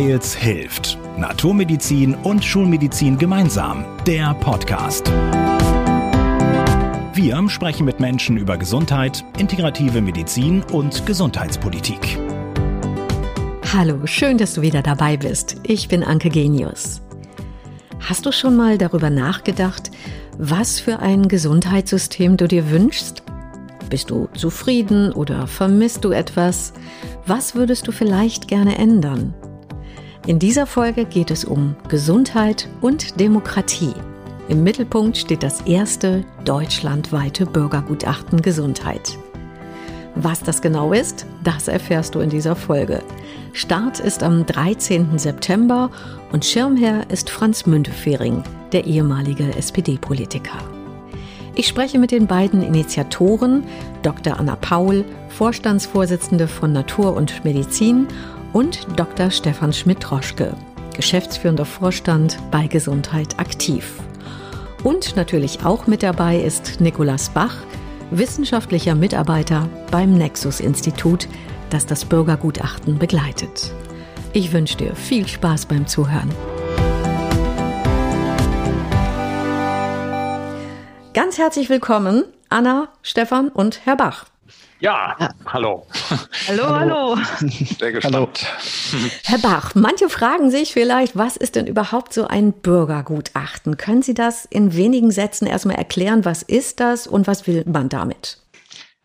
Weils hilft. Naturmedizin und Schulmedizin gemeinsam. Der Podcast. Wir sprechen mit Menschen über Gesundheit, integrative Medizin und Gesundheitspolitik. Hallo, schön, dass du wieder dabei bist. Ich bin Anke Genius. Hast du schon mal darüber nachgedacht, was für ein Gesundheitssystem du dir wünschst? Bist du zufrieden oder vermisst du etwas? Was würdest du vielleicht gerne ändern? In dieser Folge geht es um Gesundheit und Demokratie. Im Mittelpunkt steht das erste deutschlandweite Bürgergutachten Gesundheit. Was das genau ist, das erfährst du in dieser Folge. Start ist am 13. September und Schirmherr ist Franz Müntefering, der ehemalige SPD-Politiker. Ich spreche mit den beiden Initiatoren, Dr. Anna Paul, Vorstandsvorsitzende von Natur und Medizin, und Dr. Stefan Schmidt-Troschke, geschäftsführender Vorstand bei Gesundheit aktiv. Und natürlich auch mit dabei ist Nikolas Bach, wissenschaftlicher Mitarbeiter beim Nexus-Institut, das das Bürgergutachten begleitet. Ich wünsche dir viel Spaß beim Zuhören. Ganz herzlich willkommen, Anna, Stefan und Herr Bach. Ja, hallo. Hallo, hallo. Sehr gespannt. Herr Bach, manche fragen sich vielleicht, was ist denn überhaupt so ein Bürgergutachten? Können Sie das in wenigen Sätzen erstmal erklären? Was ist das und was will man damit?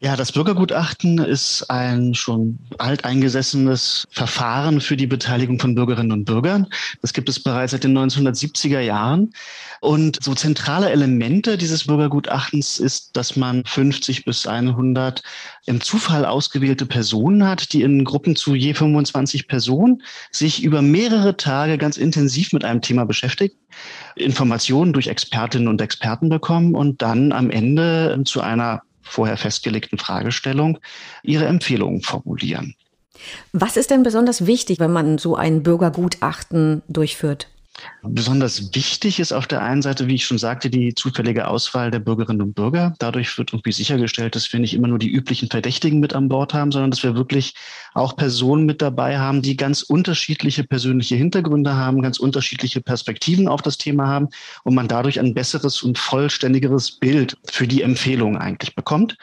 Ja, das Bürgergutachten ist ein schon alteingesessenes Verfahren für die Beteiligung von Bürgerinnen und Bürgern. Das gibt es bereits seit den 1970er Jahren. Und so zentrale Elemente dieses Bürgergutachtens ist, dass man 50 bis 100 im Zufall ausgewählte Personen hat, die in Gruppen zu je 25 Personen sich über mehrere Tage ganz intensiv mit einem Thema beschäftigen, Informationen durch Expertinnen und Experten bekommen und dann am Ende zu einer vorher festgelegten Fragestellung ihre Empfehlungen formulieren. Was ist denn besonders wichtig, wenn man so ein Bürgergutachten durchführt? Besonders wichtig ist auf der einen Seite, wie ich schon sagte, die zufällige Auswahl der Bürgerinnen und Bürger. Dadurch wird irgendwie sichergestellt, dass wir nicht immer nur die üblichen Verdächtigen mit an Bord haben, sondern dass wir wirklich auch Personen mit dabei haben, die ganz unterschiedliche persönliche Hintergründe haben, ganz unterschiedliche Perspektiven auf das Thema haben und man dadurch ein besseres und vollständigeres Bild für die Empfehlung eigentlich bekommt.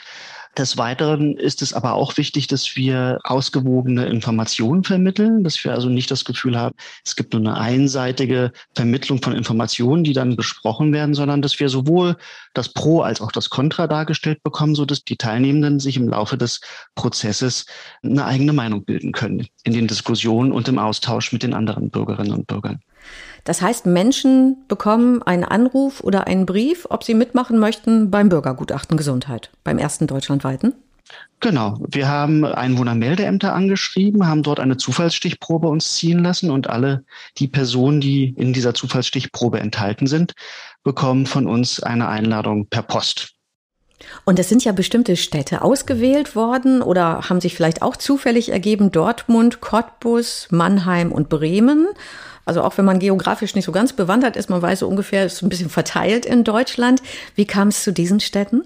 Des Weiteren ist es aber auch wichtig, dass wir ausgewogene Informationen vermitteln, dass wir also nicht das Gefühl haben, es gibt nur eine einseitige Vermittlung von Informationen, die dann besprochen werden, sondern dass wir sowohl das Pro als auch das Contra dargestellt bekommen, so dass die Teilnehmenden sich im Laufe des Prozesses eine eigene Meinung bilden können in den Diskussionen und im Austausch mit den anderen Bürgerinnen und Bürgern. Das heißt, Menschen bekommen einen Anruf oder einen Brief, ob sie mitmachen möchten beim Bürgergutachten Gesundheit, beim ersten deutschlandweiten. Genau. Wir haben Einwohnermeldeämter angeschrieben, haben dort eine Zufallsstichprobe uns ziehen lassen und alle die Personen, die in dieser Zufallsstichprobe enthalten sind, bekommen von uns eine Einladung per Post. Und es sind ja bestimmte Städte ausgewählt worden oder haben sich vielleicht auch zufällig ergeben, Dortmund, Cottbus, Mannheim und Bremen. Also auch wenn man geografisch nicht so ganz bewandert ist, man weiß so ungefähr, ist ein bisschen verteilt in Deutschland. Wie kam es zu diesen Städten?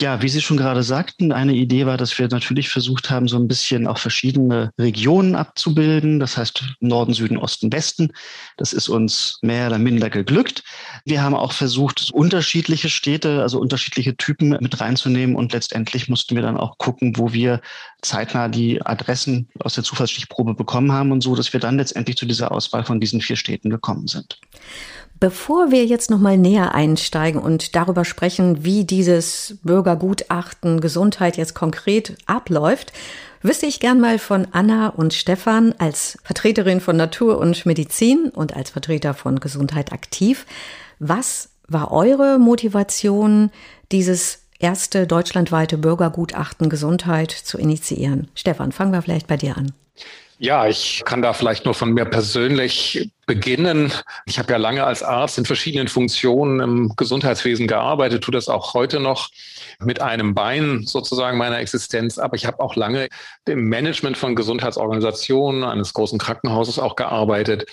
Ja, wie Sie schon gerade sagten, eine Idee war, dass wir natürlich versucht haben, so ein bisschen auch verschiedene Regionen abzubilden. Das heißt Norden, Süden, Osten, Westen. Das ist uns mehr oder minder geglückt. Wir haben auch versucht, unterschiedliche Städte, also unterschiedliche Typen mit reinzunehmen. Und letztendlich mussten wir dann auch gucken, wo wir zeitnah die Adressen aus der Zufallsstichprobe bekommen haben und so, dass wir dann letztendlich zu dieser Auswahl von diesen vier Städten gekommen sind. Bevor wir jetzt noch mal näher einsteigen und darüber sprechen, wie dieses Bürgergutachten Gesundheit jetzt konkret abläuft, wüsste ich gern mal von Anna und Stefan als Vertreterin von Natur und Medizin und als Vertreter von Gesundheit aktiv. Was war eure Motivation, dieses erste deutschlandweite Bürgergutachten Gesundheit zu initiieren? Stefan, fangen wir vielleicht bei dir an. Ja, ich kann da vielleicht nur von mir persönlich beginnen. Ich habe ja lange als Arzt in verschiedenen Funktionen im Gesundheitswesen gearbeitet, tue das auch heute noch mit einem Bein sozusagen meiner Existenz. Aber ich habe auch lange im Management von Gesundheitsorganisationen eines großen Krankenhauses auch gearbeitet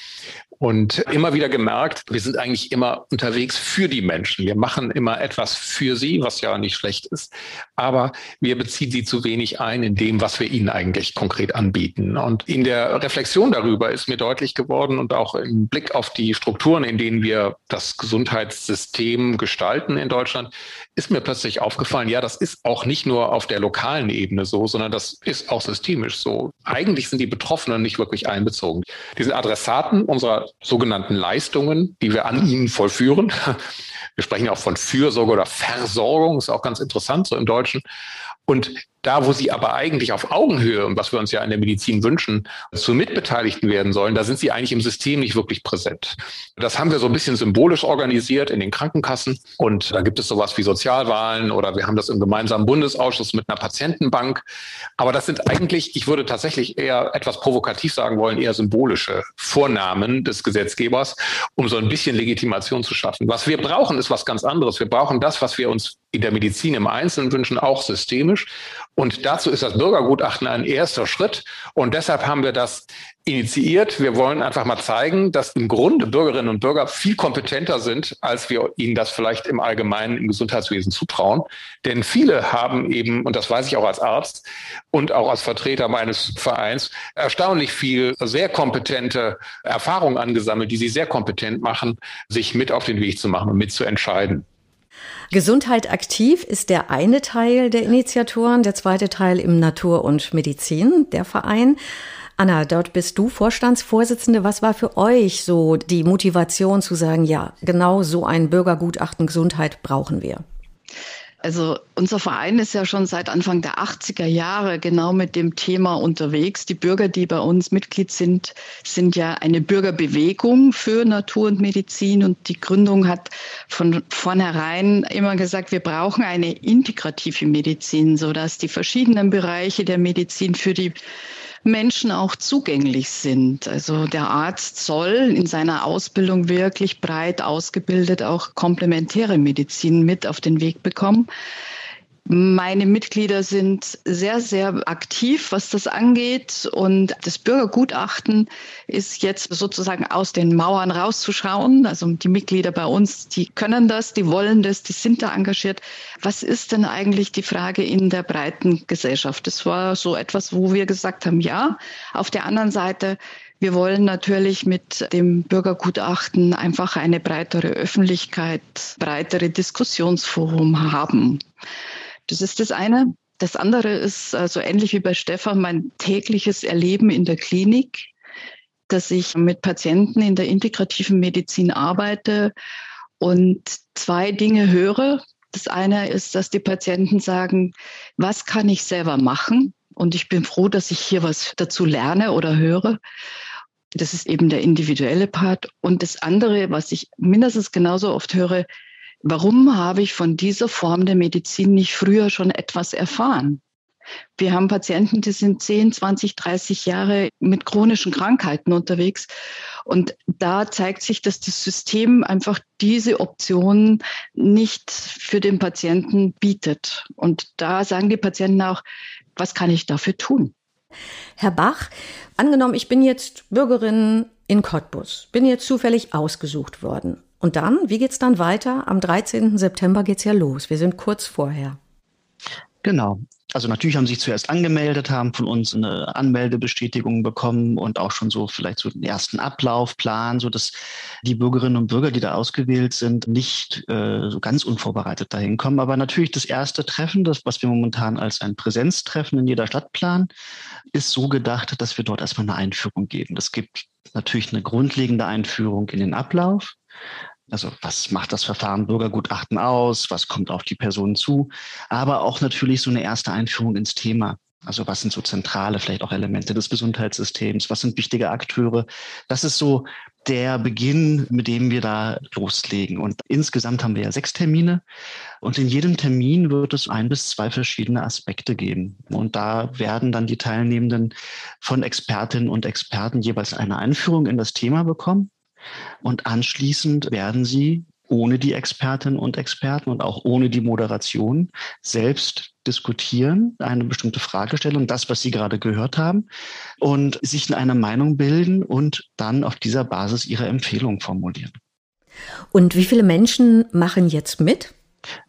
und immer wieder gemerkt, wir sind eigentlich immer unterwegs für die Menschen. Wir machen immer etwas für sie, was ja nicht schlecht ist, aber wir beziehen sie zu wenig ein in dem, was wir ihnen eigentlich konkret anbieten. Und in der Reflexion darüber ist mir deutlich geworden und auch im Blick auf die Strukturen, in denen wir das Gesundheitssystem gestalten in Deutschland, ist mir plötzlich aufgefallen, ja, das ist auch nicht nur auf der lokalen Ebene so, sondern das ist auch systemisch so. Eigentlich sind die Betroffenen nicht wirklich einbezogen. Die sind Adressaten unserer sogenannten Leistungen, die wir an ihnen vollführen. Wir sprechen auch von Fürsorge oder Versorgung, ist auch ganz interessant so im Deutschen. Und da, wo sie aber eigentlich auf Augenhöhe und was wir uns ja in der Medizin wünschen, zu Mitbeteiligten werden sollen, da sind sie eigentlich im System nicht wirklich präsent. Das haben wir so ein bisschen symbolisch organisiert in den Krankenkassen. Und da gibt es sowas wie Sozialwahlen oder wir haben das im gemeinsamen Bundesausschuss mit einer Patientenbank. Aber das sind eigentlich, ich würde tatsächlich eher etwas provokativ sagen wollen, eher symbolische Vornamen des Gesetzgebers, um so ein bisschen Legitimation zu schaffen. Was wir brauchen, ist was ganz anderes. Wir brauchen das, was wir uns in der Medizin im Einzelnen wünschen, auch systemisch. Und dazu ist das Bürgergutachten ein erster Schritt. Und deshalb haben wir das initiiert. Wir wollen einfach mal zeigen, dass im Grunde Bürgerinnen und Bürger viel kompetenter sind, als wir ihnen das vielleicht im Allgemeinen im Gesundheitswesen zutrauen. Denn viele haben eben, und das weiß ich auch als Arzt und auch als Vertreter meines Vereins, erstaunlich viel sehr kompetente Erfahrungen angesammelt, die sie sehr kompetent machen, sich mit auf den Weg zu machen und mit zu entscheiden. Gesundheit aktiv ist der eine Teil der Initiatoren, der zweite Teil im Natur und Medizin, der Verein. Anna, dort bist du Vorstandsvorsitzende. Was war für euch so die Motivation zu sagen, ja, genau so ein Bürgergutachten Gesundheit brauchen wir? Also unser Verein ist ja schon seit Anfang der 80er Jahre genau mit dem Thema unterwegs. Die Bürger, die bei uns Mitglied sind, sind ja eine Bürgerbewegung für Natur und Medizin. Und die Gründung hat von vornherein immer gesagt, wir brauchen eine integrative Medizin, sodass die verschiedenen Bereiche der Medizin für die Menschen auch zugänglich sind. Also der Arzt soll in seiner Ausbildung wirklich breit ausgebildet auch komplementäre Medizin mit auf den Weg bekommen. Meine Mitglieder sind sehr, sehr aktiv, was das angeht. Und das Bürgergutachten ist jetzt sozusagen aus den Mauern rauszuschauen. Also die Mitglieder bei uns, die können das, die wollen das, die sind da engagiert. Was ist denn eigentlich die Frage in der breiten Gesellschaft? Das war so etwas, wo wir gesagt haben, ja. Auf der anderen Seite, wir wollen natürlich mit dem Bürgergutachten einfach eine breitere Öffentlichkeit, breitere Diskussionsforum haben. Das ist das eine. Das andere ist so also ähnlich wie bei Stefan mein tägliches Erleben in der Klinik, dass ich mit Patienten in der integrativen Medizin arbeite und zwei Dinge höre. Das eine ist, dass die Patienten sagen, was kann ich selber machen? Und ich bin froh, dass ich hier was dazu lerne oder höre. Das ist eben der individuelle Part. Und das andere, was ich mindestens genauso oft höre, Warum habe ich von dieser Form der Medizin nicht früher schon etwas erfahren? Wir haben Patienten, die sind 10, 20, 30 Jahre mit chronischen Krankheiten unterwegs. Und da zeigt sich, dass das System einfach diese Option nicht für den Patienten bietet. Und da sagen die Patienten auch, was kann ich dafür tun? Herr Bach, angenommen, ich bin jetzt Bürgerin in Cottbus, bin jetzt zufällig ausgesucht worden. Und dann, wie geht's dann weiter? Am 13. September geht's ja los. Wir sind kurz vorher. Genau. Also natürlich haben sie sich zuerst angemeldet, haben von uns eine Anmeldebestätigung bekommen und auch schon so vielleicht so den ersten Ablaufplan, so dass die Bürgerinnen und Bürger, die da ausgewählt sind, nicht äh, so ganz unvorbereitet dahin kommen. Aber natürlich das erste Treffen, das was wir momentan als ein Präsenztreffen in jeder Stadt planen, ist so gedacht, dass wir dort erstmal eine Einführung geben. Das gibt natürlich eine grundlegende Einführung in den Ablauf. Also was macht das Verfahren Bürgergutachten aus? Was kommt auf die Person zu? Aber auch natürlich so eine erste Einführung ins Thema. Also was sind so zentrale, vielleicht auch Elemente des Gesundheitssystems? Was sind wichtige Akteure? Das ist so der Beginn, mit dem wir da loslegen. Und insgesamt haben wir ja sechs Termine. Und in jedem Termin wird es ein bis zwei verschiedene Aspekte geben. Und da werden dann die Teilnehmenden von Expertinnen und Experten jeweils eine Einführung in das Thema bekommen. Und anschließend werden Sie ohne die Expertinnen und Experten und auch ohne die Moderation selbst diskutieren, eine bestimmte Fragestellung, das, was Sie gerade gehört haben, und sich in einer Meinung bilden und dann auf dieser Basis ihre Empfehlung formulieren. Und wie viele Menschen machen jetzt mit?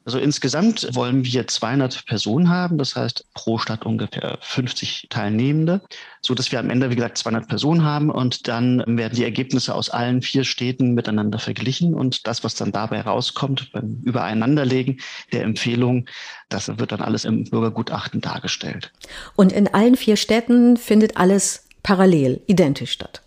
Also insgesamt wollen wir 200 Personen haben, das heißt pro Stadt ungefähr 50 Teilnehmende, so dass wir am Ende, wie gesagt, 200 Personen haben und dann werden die Ergebnisse aus allen vier Städten miteinander verglichen und das, was dann dabei rauskommt beim Übereinanderlegen der Empfehlungen, das wird dann alles im Bürgergutachten dargestellt. Und in allen vier Städten findet alles parallel, identisch statt.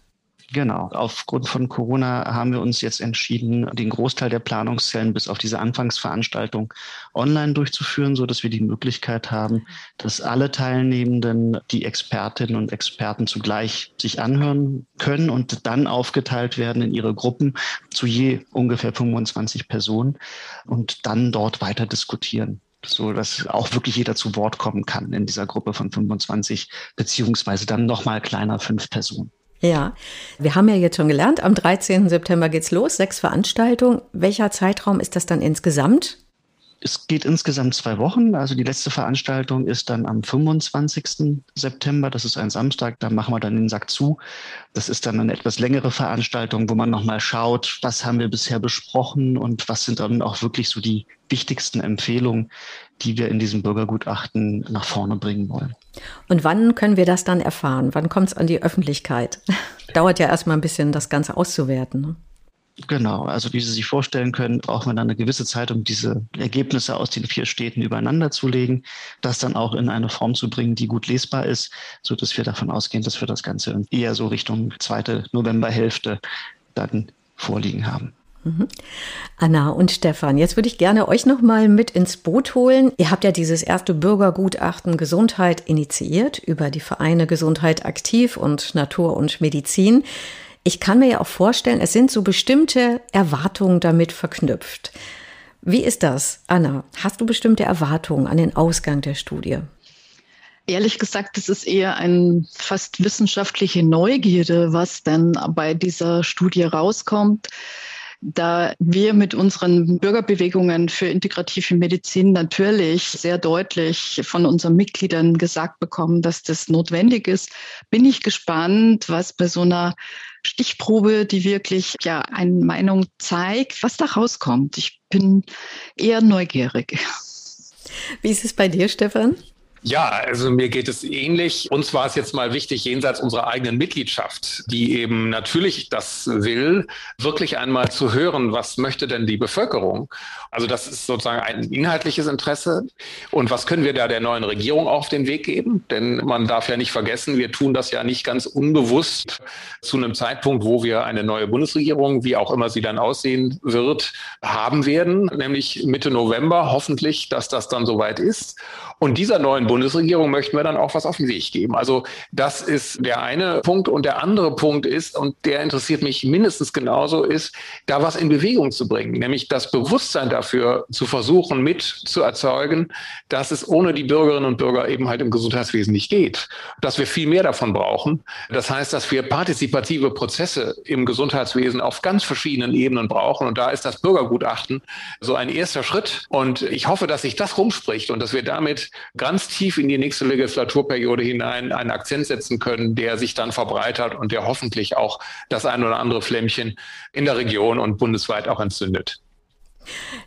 Genau. Aufgrund von Corona haben wir uns jetzt entschieden, den Großteil der Planungszellen bis auf diese Anfangsveranstaltung online durchzuführen, so dass wir die Möglichkeit haben, dass alle Teilnehmenden die Expertinnen und Experten zugleich sich anhören können und dann aufgeteilt werden in ihre Gruppen zu je ungefähr 25 Personen und dann dort weiter diskutieren so dass auch wirklich jeder zu Wort kommen kann in dieser Gruppe von 25 beziehungsweise dann nochmal kleiner fünf Personen. Ja, wir haben ja jetzt schon gelernt, am 13. September geht's los, sechs Veranstaltungen. Welcher Zeitraum ist das dann insgesamt? Es geht insgesamt zwei Wochen. Also die letzte Veranstaltung ist dann am 25. September. Das ist ein Samstag. Da machen wir dann den Sack zu. Das ist dann eine etwas längere Veranstaltung, wo man nochmal schaut, was haben wir bisher besprochen und was sind dann auch wirklich so die wichtigsten Empfehlungen, die wir in diesem Bürgergutachten nach vorne bringen wollen. Und wann können wir das dann erfahren? Wann kommt es an die Öffentlichkeit? Dauert ja erstmal ein bisschen, das Ganze auszuwerten. Ne? Genau, also wie Sie sich vorstellen können, braucht man dann eine gewisse Zeit, um diese Ergebnisse aus den vier Städten übereinander zu legen, das dann auch in eine Form zu bringen, die gut lesbar ist, so dass wir davon ausgehen, dass wir das Ganze eher so Richtung zweite Novemberhälfte dann vorliegen haben. Mhm. Anna und Stefan, jetzt würde ich gerne euch noch mal mit ins Boot holen. Ihr habt ja dieses erste Bürgergutachten Gesundheit initiiert über die Vereine Gesundheit aktiv und Natur und Medizin. Ich kann mir ja auch vorstellen, es sind so bestimmte Erwartungen damit verknüpft. Wie ist das, Anna? Hast du bestimmte Erwartungen an den Ausgang der Studie? Ehrlich gesagt, es ist eher eine fast wissenschaftliche Neugierde, was denn bei dieser Studie rauskommt da wir mit unseren Bürgerbewegungen für integrative Medizin natürlich sehr deutlich von unseren Mitgliedern gesagt bekommen, dass das notwendig ist, bin ich gespannt, was bei so einer Stichprobe, die wirklich ja eine Meinung zeigt, was da rauskommt. Ich bin eher neugierig. Wie ist es bei dir, Stefan? Ja, also mir geht es ähnlich. Uns war es jetzt mal wichtig, jenseits unserer eigenen Mitgliedschaft, die eben natürlich das will, wirklich einmal zu hören, was möchte denn die Bevölkerung? Also das ist sozusagen ein inhaltliches Interesse. Und was können wir da der neuen Regierung auf den Weg geben? Denn man darf ja nicht vergessen, wir tun das ja nicht ganz unbewusst zu einem Zeitpunkt, wo wir eine neue Bundesregierung, wie auch immer sie dann aussehen wird, haben werden, nämlich Mitte November hoffentlich, dass das dann soweit ist. Und dieser neuen Bundesregierung möchten wir dann auch was auf den Weg geben. Also das ist der eine Punkt. Und der andere Punkt ist, und der interessiert mich mindestens genauso, ist, da was in Bewegung zu bringen, nämlich das Bewusstsein dafür zu versuchen, mit zu erzeugen, dass es ohne die Bürgerinnen und Bürger eben halt im Gesundheitswesen nicht geht. Dass wir viel mehr davon brauchen. Das heißt, dass wir partizipative Prozesse im Gesundheitswesen auf ganz verschiedenen Ebenen brauchen. Und da ist das Bürgergutachten so ein erster Schritt. Und ich hoffe, dass sich das rumspricht und dass wir damit ganz tief in die nächste Legislaturperiode hinein einen Akzent setzen können, der sich dann verbreitert und der hoffentlich auch das ein oder andere Flämmchen in der Region und bundesweit auch entzündet.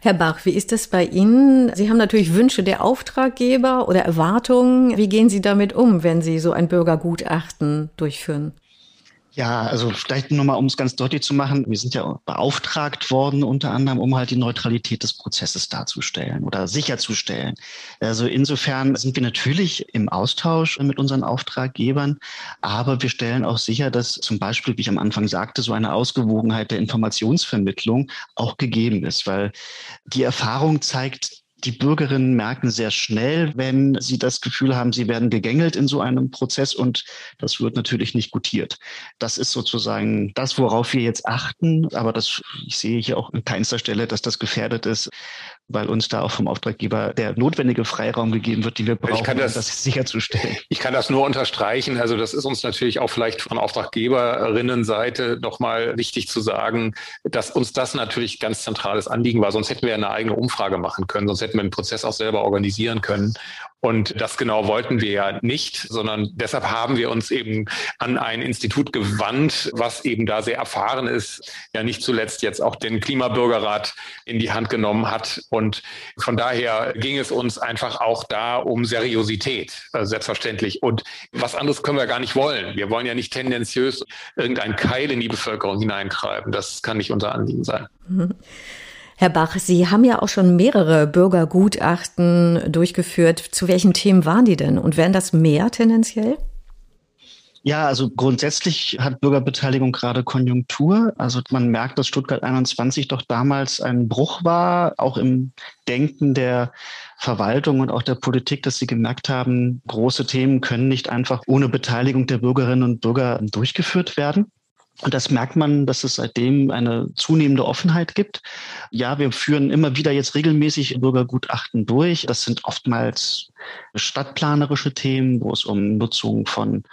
Herr Bach, wie ist das bei Ihnen? Sie haben natürlich Wünsche der Auftraggeber oder Erwartungen. Wie gehen Sie damit um, wenn Sie so ein Bürgergutachten durchführen? Ja, also vielleicht nochmal, um es ganz deutlich zu machen, wir sind ja beauftragt worden, unter anderem, um halt die Neutralität des Prozesses darzustellen oder sicherzustellen. Also insofern sind wir natürlich im Austausch mit unseren Auftraggebern, aber wir stellen auch sicher, dass zum Beispiel, wie ich am Anfang sagte, so eine Ausgewogenheit der Informationsvermittlung auch gegeben ist, weil die Erfahrung zeigt, die Bürgerinnen merken sehr schnell, wenn sie das Gefühl haben, sie werden gegängelt in so einem Prozess und das wird natürlich nicht gutiert. Das ist sozusagen das, worauf wir jetzt achten. Aber das, ich sehe hier auch an keinster Stelle, dass das gefährdet ist. Weil uns da auch vom Auftraggeber der notwendige Freiraum gegeben wird, die wir brauchen, um das, das sicherzustellen. Ich kann das nur unterstreichen. Also das ist uns natürlich auch vielleicht von Auftraggeberinnenseite nochmal wichtig zu sagen, dass uns das natürlich ganz zentrales Anliegen war. Sonst hätten wir eine eigene Umfrage machen können, sonst hätten wir den Prozess auch selber organisieren können. Und das genau wollten wir ja nicht, sondern deshalb haben wir uns eben an ein Institut gewandt, was eben da sehr erfahren ist, ja nicht zuletzt jetzt auch den Klimabürgerrat in die Hand genommen hat. Und von daher ging es uns einfach auch da um Seriosität, äh, selbstverständlich. Und was anderes können wir gar nicht wollen. Wir wollen ja nicht tendenziös irgendeinen Keil in die Bevölkerung hineintreiben. Das kann nicht unser Anliegen sein. Mhm. Herr Bach, Sie haben ja auch schon mehrere Bürgergutachten durchgeführt. Zu welchen Themen waren die denn? Und wären das mehr tendenziell? Ja, also grundsätzlich hat Bürgerbeteiligung gerade Konjunktur. Also man merkt, dass Stuttgart 21 doch damals ein Bruch war, auch im Denken der Verwaltung und auch der Politik, dass sie gemerkt haben, große Themen können nicht einfach ohne Beteiligung der Bürgerinnen und Bürger durchgeführt werden. Und das merkt man, dass es seitdem eine zunehmende Offenheit gibt. Ja, wir führen immer wieder jetzt regelmäßig Bürgergutachten durch. Das sind oftmals stadtplanerische Themen, wo es um Nutzung von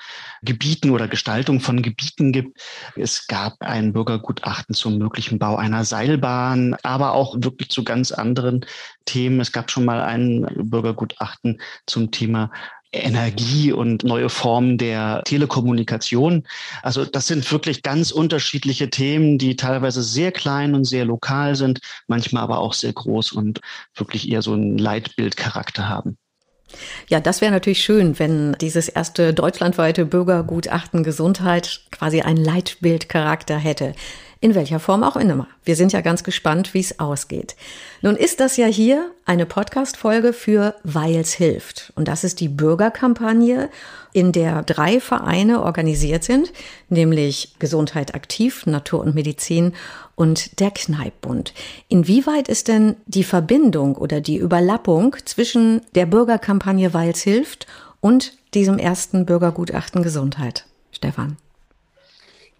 Gebieten oder Gestaltung von Gebieten gibt. Es gab ein Bürgergutachten zum möglichen Bau einer Seilbahn, aber auch wirklich zu ganz anderen Themen. Es gab schon mal ein Bürgergutachten zum Thema Energie und neue Formen der Telekommunikation. Also das sind wirklich ganz unterschiedliche Themen, die teilweise sehr klein und sehr lokal sind, manchmal aber auch sehr groß und wirklich eher so einen Leitbildcharakter haben. Ja, das wäre natürlich schön, wenn dieses erste deutschlandweite Bürgergutachten Gesundheit quasi einen Leitbildcharakter hätte in welcher Form auch immer. Wir sind ja ganz gespannt, wie es ausgeht. Nun ist das ja hier eine Podcast-Folge für Weils hilft. Und das ist die Bürgerkampagne, in der drei Vereine organisiert sind, nämlich Gesundheit aktiv, Natur und Medizin und der Kneippbund. Inwieweit ist denn die Verbindung oder die Überlappung zwischen der Bürgerkampagne Weils hilft und diesem ersten Bürgergutachten Gesundheit? Stefan.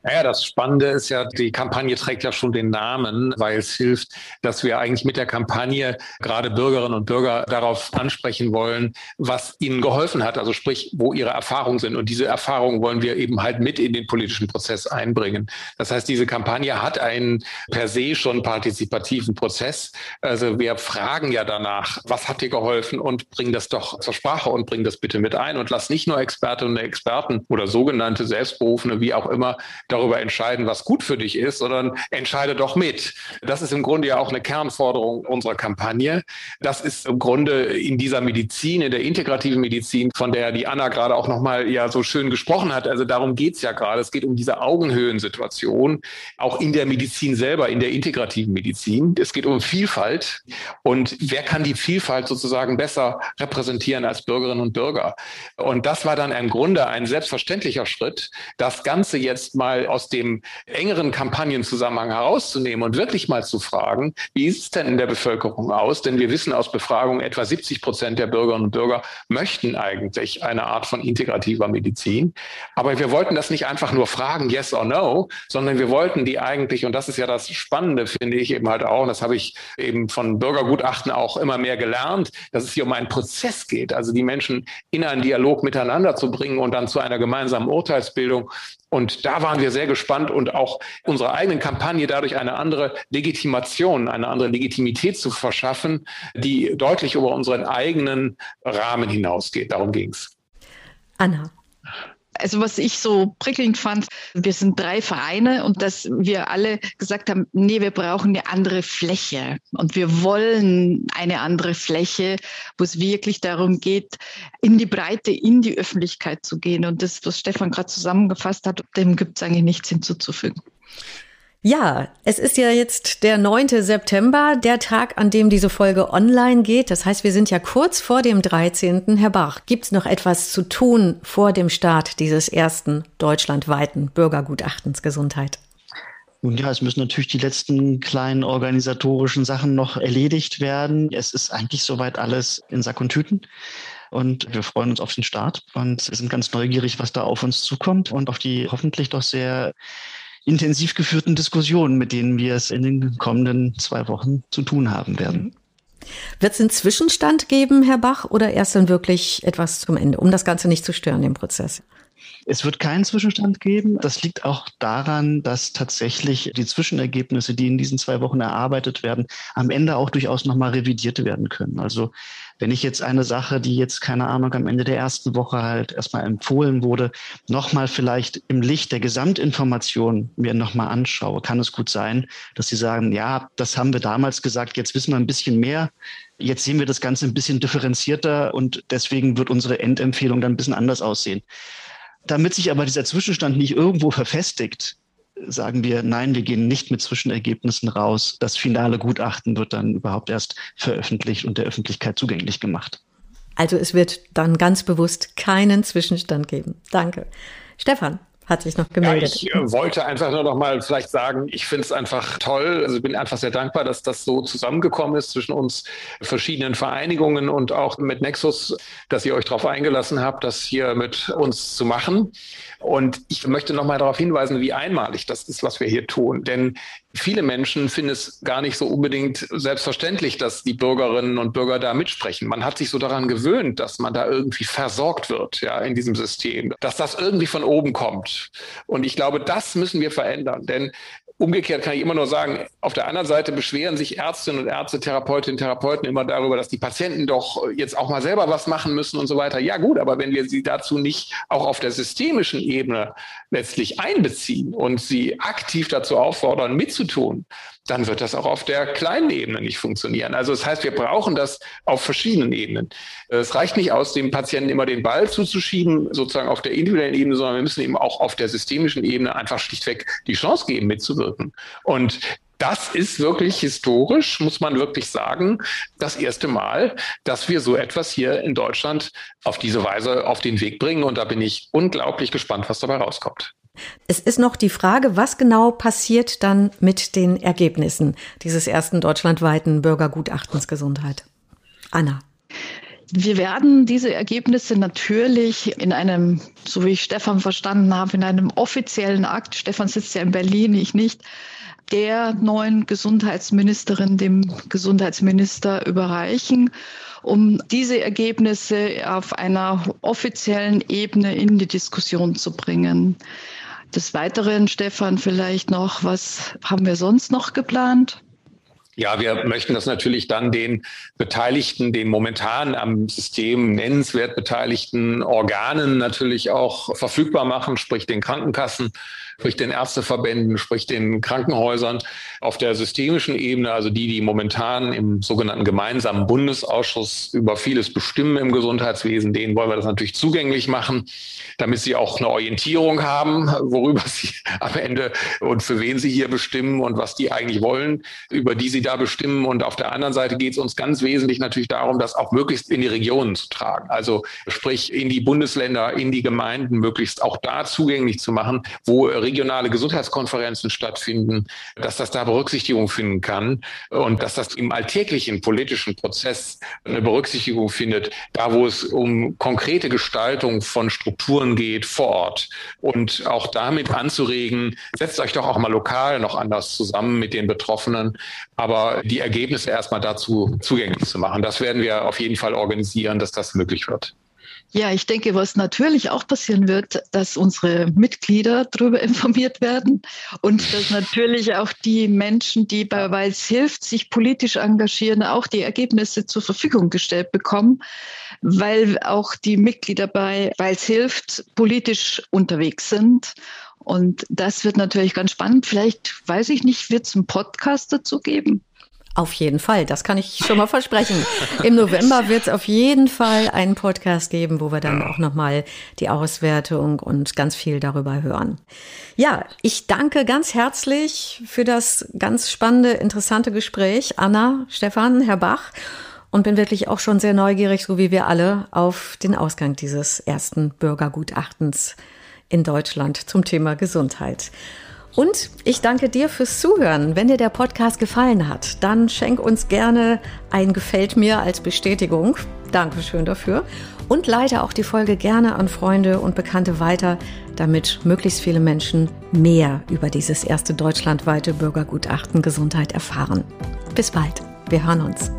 Naja, das Spannende ist ja, die Kampagne trägt ja schon den Namen, weil es hilft, dass wir eigentlich mit der Kampagne gerade Bürgerinnen und Bürger darauf ansprechen wollen, was ihnen geholfen hat, also sprich, wo ihre Erfahrungen sind. Und diese Erfahrungen wollen wir eben halt mit in den politischen Prozess einbringen. Das heißt, diese Kampagne hat einen per se schon partizipativen Prozess. Also wir fragen ja danach, was hat dir geholfen und bringen das doch zur Sprache und bringen das bitte mit ein und lass nicht nur Expertinnen und Experten oder sogenannte Selbstberufene, wie auch immer, darüber entscheiden, was gut für dich ist, sondern entscheide doch mit. Das ist im Grunde ja auch eine Kernforderung unserer Kampagne. Das ist im Grunde in dieser Medizin, in der integrativen Medizin, von der die Anna gerade auch nochmal ja so schön gesprochen hat. Also darum geht's ja gerade. Es geht um diese Augenhöhensituation, auch in der Medizin selber, in der integrativen Medizin. Es geht um Vielfalt. Und wer kann die Vielfalt sozusagen besser repräsentieren als Bürgerinnen und Bürger? Und das war dann im Grunde ein selbstverständlicher Schritt, das Ganze jetzt mal aus dem engeren Kampagnenzusammenhang herauszunehmen und wirklich mal zu fragen, wie ist es denn in der Bevölkerung aus? Denn wir wissen aus Befragungen, etwa 70 Prozent der Bürgerinnen und Bürger möchten eigentlich eine Art von integrativer Medizin. Aber wir wollten das nicht einfach nur fragen, yes or no, sondern wir wollten die eigentlich, und das ist ja das Spannende, finde ich eben halt auch, und das habe ich eben von Bürgergutachten auch immer mehr gelernt, dass es hier um einen Prozess geht, also die Menschen in einen Dialog miteinander zu bringen und dann zu einer gemeinsamen Urteilsbildung. Und da waren wir sehr gespannt und auch unserer eigenen Kampagne dadurch eine andere Legitimation, eine andere Legitimität zu verschaffen, die deutlich über unseren eigenen Rahmen hinausgeht. Darum ging es. Anna. Also was ich so prickelnd fand, wir sind drei Vereine und dass wir alle gesagt haben, nee, wir brauchen eine andere Fläche und wir wollen eine andere Fläche, wo es wirklich darum geht, in die Breite, in die Öffentlichkeit zu gehen. Und das, was Stefan gerade zusammengefasst hat, dem gibt es eigentlich nichts hinzuzufügen. Ja, es ist ja jetzt der 9. September, der Tag, an dem diese Folge online geht. Das heißt, wir sind ja kurz vor dem 13. Herr Bach, gibt es noch etwas zu tun vor dem Start dieses ersten deutschlandweiten Bürgergutachtens Gesundheit? Nun ja, es müssen natürlich die letzten kleinen organisatorischen Sachen noch erledigt werden. Es ist eigentlich soweit alles in Sack und Tüten. Und wir freuen uns auf den Start und sind ganz neugierig, was da auf uns zukommt und auf die hoffentlich doch sehr intensiv geführten Diskussionen, mit denen wir es in den kommenden zwei Wochen zu tun haben werden. Wird es einen Zwischenstand geben, Herr Bach, oder erst dann wirklich etwas zum Ende, um das Ganze nicht zu stören, den Prozess? Es wird keinen Zwischenstand geben. Das liegt auch daran, dass tatsächlich die Zwischenergebnisse, die in diesen zwei Wochen erarbeitet werden, am Ende auch durchaus nochmal revidiert werden können. Also wenn ich jetzt eine Sache, die jetzt, keine Ahnung, am Ende der ersten Woche halt erstmal empfohlen wurde, nochmal vielleicht im Licht der Gesamtinformation mir nochmal anschaue, kann es gut sein, dass Sie sagen, ja, das haben wir damals gesagt, jetzt wissen wir ein bisschen mehr. Jetzt sehen wir das Ganze ein bisschen differenzierter und deswegen wird unsere Endempfehlung dann ein bisschen anders aussehen. Damit sich aber dieser Zwischenstand nicht irgendwo verfestigt, sagen wir, nein, wir gehen nicht mit Zwischenergebnissen raus. Das finale Gutachten wird dann überhaupt erst veröffentlicht und der Öffentlichkeit zugänglich gemacht. Also es wird dann ganz bewusst keinen Zwischenstand geben. Danke. Stefan, hat sich noch gemeldet. Ja, ich äh, wollte einfach nur noch mal vielleicht sagen, ich finde es einfach toll. Also ich bin einfach sehr dankbar, dass das so zusammengekommen ist zwischen uns verschiedenen Vereinigungen und auch mit Nexus, dass ihr euch darauf eingelassen habt, das hier mit uns zu machen. Und ich möchte noch mal darauf hinweisen, wie einmalig das ist, was wir hier tun. Denn viele Menschen finden es gar nicht so unbedingt selbstverständlich, dass die Bürgerinnen und Bürger da mitsprechen. Man hat sich so daran gewöhnt, dass man da irgendwie versorgt wird, ja, in diesem System, dass das irgendwie von oben kommt. Und ich glaube, das müssen wir verändern. Denn Umgekehrt kann ich immer nur sagen, auf der anderen Seite beschweren sich Ärztinnen und Ärzte, Therapeutinnen und Therapeuten immer darüber, dass die Patienten doch jetzt auch mal selber was machen müssen und so weiter. Ja gut, aber wenn wir sie dazu nicht auch auf der systemischen Ebene letztlich einbeziehen und sie aktiv dazu auffordern, mitzutun, dann wird das auch auf der kleinen Ebene nicht funktionieren. Also das heißt, wir brauchen das auf verschiedenen Ebenen. Es reicht nicht aus, dem Patienten immer den Ball zuzuschieben, sozusagen auf der individuellen Ebene, sondern wir müssen ihm auch auf der systemischen Ebene einfach schlichtweg die Chance geben, mitzuwirken. Und das ist wirklich historisch, muss man wirklich sagen, das erste Mal, dass wir so etwas hier in Deutschland auf diese Weise auf den Weg bringen. Und da bin ich unglaublich gespannt, was dabei rauskommt. Es ist noch die Frage, was genau passiert dann mit den Ergebnissen dieses ersten deutschlandweiten Bürgergutachtens Gesundheit? Anna. Wir werden diese Ergebnisse natürlich in einem, so wie ich Stefan verstanden habe, in einem offiziellen Akt, Stefan sitzt ja in Berlin, ich nicht, der neuen Gesundheitsministerin, dem Gesundheitsminister überreichen, um diese Ergebnisse auf einer offiziellen Ebene in die Diskussion zu bringen. Des Weiteren, Stefan, vielleicht noch, was haben wir sonst noch geplant? Ja, wir möchten das natürlich dann den Beteiligten, den momentan am System nennenswert beteiligten Organen natürlich auch verfügbar machen, sprich den Krankenkassen, sprich den Ärzteverbänden, sprich den Krankenhäusern auf der systemischen Ebene, also die, die momentan im sogenannten gemeinsamen Bundesausschuss über vieles bestimmen im Gesundheitswesen, denen wollen wir das natürlich zugänglich machen, damit sie auch eine Orientierung haben, worüber sie am Ende und für wen sie hier bestimmen und was die eigentlich wollen, über die sie da bestimmen. Und auf der anderen Seite geht es uns ganz wesentlich natürlich darum, das auch möglichst in die Regionen zu tragen. Also sprich in die Bundesländer, in die Gemeinden, möglichst auch da zugänglich zu machen, wo regionale Gesundheitskonferenzen stattfinden, dass das da Berücksichtigung finden kann und dass das im alltäglichen politischen Prozess eine Berücksichtigung findet, da wo es um konkrete Gestaltung von Strukturen geht vor Ort und auch damit anzuregen, setzt euch doch auch mal lokal noch anders zusammen mit den Betroffenen, aber die Ergebnisse erstmal dazu zugänglich zu machen. Das werden wir auf jeden Fall organisieren, dass das möglich wird. Ja, ich denke, was natürlich auch passieren wird, dass unsere Mitglieder darüber informiert werden und dass natürlich auch die Menschen, die bei Weils hilft, sich politisch engagieren, auch die Ergebnisse zur Verfügung gestellt bekommen, weil auch die Mitglieder bei Weils hilft politisch unterwegs sind. Und das wird natürlich ganz spannend. Vielleicht, weiß ich nicht, wird es einen Podcast dazu geben? Auf jeden Fall, das kann ich schon mal versprechen. Im November wird es auf jeden Fall einen Podcast geben, wo wir dann auch nochmal die Auswertung und ganz viel darüber hören. Ja, ich danke ganz herzlich für das ganz spannende, interessante Gespräch, Anna, Stefan, Herr Bach, und bin wirklich auch schon sehr neugierig, so wie wir alle, auf den Ausgang dieses ersten Bürgergutachtens in Deutschland zum Thema Gesundheit. Und ich danke dir fürs Zuhören. Wenn dir der Podcast gefallen hat, dann schenk uns gerne ein Gefällt mir als Bestätigung. Dankeschön dafür. Und leite auch die Folge gerne an Freunde und Bekannte weiter, damit möglichst viele Menschen mehr über dieses erste deutschlandweite Bürgergutachten Gesundheit erfahren. Bis bald. Wir hören uns.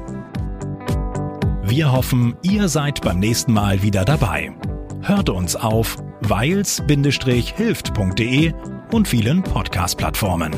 Wir hoffen, ihr seid beim nächsten Mal wieder dabei. Hört uns auf weils-hilft.de und vielen Podcast-Plattformen.